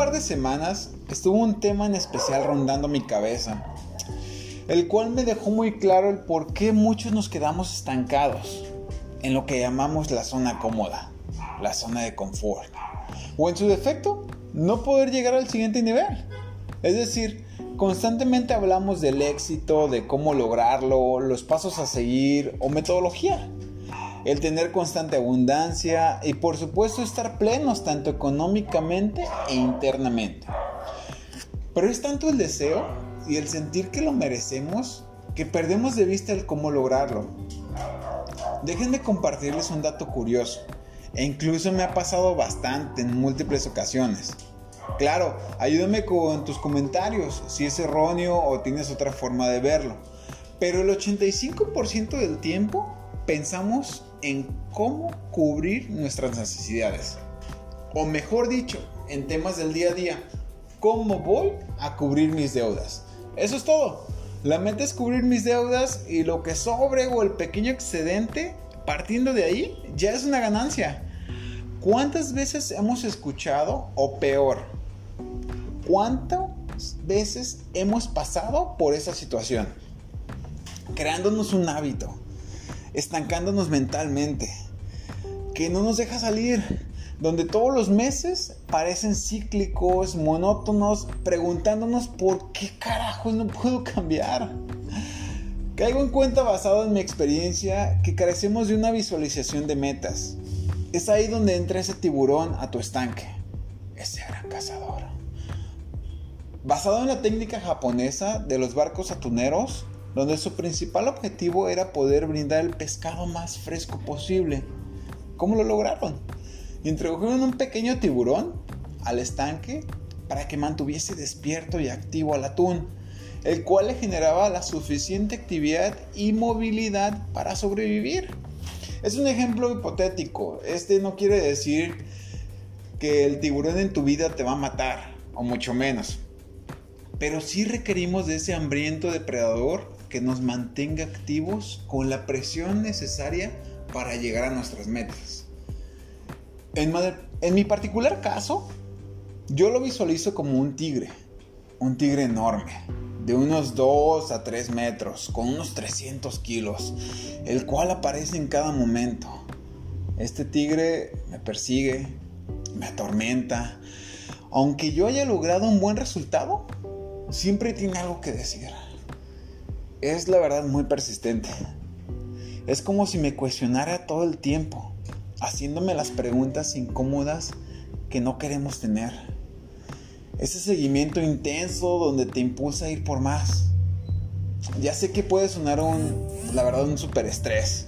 par de semanas estuvo un tema en especial rondando mi cabeza, el cual me dejó muy claro el por qué muchos nos quedamos estancados en lo que llamamos la zona cómoda, la zona de confort, o en su defecto, no poder llegar al siguiente nivel. Es decir, constantemente hablamos del éxito, de cómo lograrlo, los pasos a seguir o metodología el tener constante abundancia y por supuesto estar plenos tanto económicamente e internamente. Pero es tanto el deseo y el sentir que lo merecemos que perdemos de vista el cómo lograrlo. Déjenme compartirles un dato curioso e incluso me ha pasado bastante en múltiples ocasiones. Claro, ayúdame con tus comentarios si es erróneo o tienes otra forma de verlo. Pero el 85% del tiempo pensamos en cómo cubrir nuestras necesidades. O mejor dicho, en temas del día a día, cómo voy a cubrir mis deudas. Eso es todo. La meta es cubrir mis deudas y lo que sobre o el pequeño excedente, partiendo de ahí, ya es una ganancia. ¿Cuántas veces hemos escuchado, o peor, cuántas veces hemos pasado por esa situación? Creándonos un hábito, estancándonos mentalmente, que no nos deja salir, donde todos los meses parecen cíclicos, monótonos, preguntándonos por qué carajo no puedo cambiar. Caigo en cuenta basado en mi experiencia que carecemos de una visualización de metas. Es ahí donde entra ese tiburón a tu estanque, ese gran cazador. Basado en la técnica japonesa de los barcos atuneros, donde su principal objetivo era poder brindar el pescado más fresco posible. ¿Cómo lo lograron? Introdujeron un pequeño tiburón al estanque para que mantuviese despierto y activo al atún, el cual le generaba la suficiente actividad y movilidad para sobrevivir. Es un ejemplo hipotético, este no quiere decir que el tiburón en tu vida te va a matar, o mucho menos. Pero sí requerimos de ese hambriento depredador que nos mantenga activos con la presión necesaria para llegar a nuestras metas. En, mi particular caso, yo lo visualizo como un tigre, un tigre enorme, de unos 2 a 3 metros, con unos 300 kilos, el cual aparece en cada momento. Este tigre me persigue, me atormenta. Aunque yo haya logrado un buen resultado, siempre tiene algo que decir es la verdad muy persistente. Es como si me cuestionara todo el tiempo, haciéndome las preguntas incómodas que no queremos tener. Ese seguimiento intenso donde te impulsa a ir por más. Ya sé que puede sonar un, la verdad, un super estrés.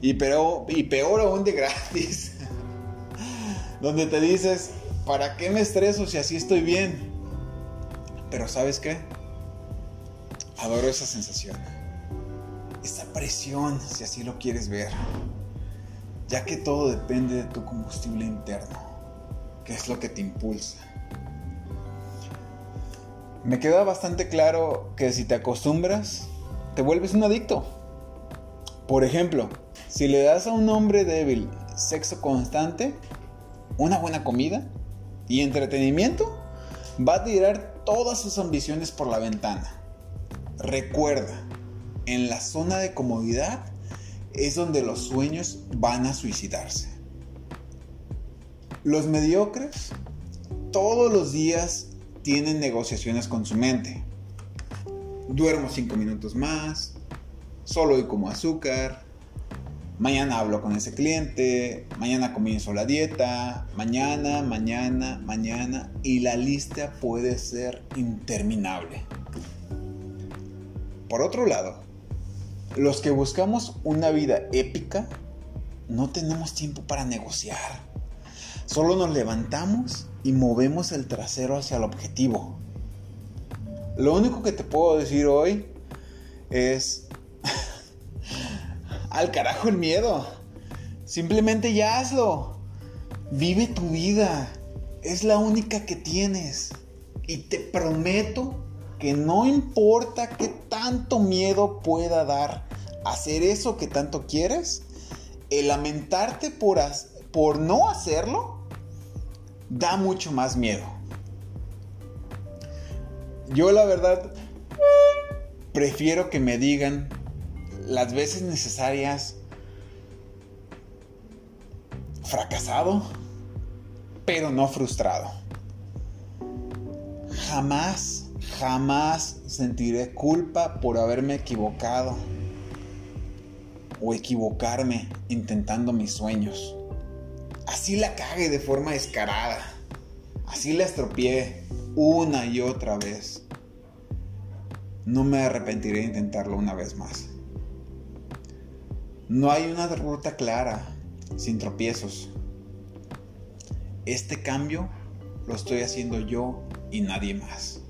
Y, pero, y peor aún de gratis. donde te dices, ¿para qué me estreso si así estoy bien? Pero ¿sabes qué? Adoro esa sensación. Esa presión, si así lo quieres ver. Ya que todo depende de tu combustible interno. Que es lo que te impulsa. Me queda bastante claro que si te acostumbras, te vuelves un adicto. Por ejemplo, si le das a un hombre débil sexo constante, una buena comida y entretenimiento, va a tirar todas sus ambiciones por la ventana. Recuerda, en la zona de comodidad es donde los sueños van a suicidarse. Los mediocres todos los días tienen negociaciones con su mente. Duermo cinco minutos más, solo y como azúcar, mañana hablo con ese cliente, mañana comienzo la dieta, mañana, mañana, mañana, y la lista puede ser interminable. Por otro lado, los que buscamos una vida épica, no tenemos tiempo para negociar. Solo nos levantamos y movemos el trasero hacia el objetivo. Lo único que te puedo decir hoy es... al carajo el miedo. Simplemente ya hazlo. Vive tu vida. Es la única que tienes. Y te prometo que no importa qué tanto miedo pueda dar hacer eso que tanto quieres, el lamentarte por, por no hacerlo da mucho más miedo. Yo la verdad prefiero que me digan las veces necesarias fracasado, pero no frustrado. Jamás, jamás sentiré culpa por haberme equivocado o equivocarme intentando mis sueños. Así la cague de forma descarada. Así la estropeé una y otra vez. No me arrepentiré de intentarlo una vez más. No hay una ruta clara, sin tropiezos. Este cambio lo estoy haciendo yo y nadie más.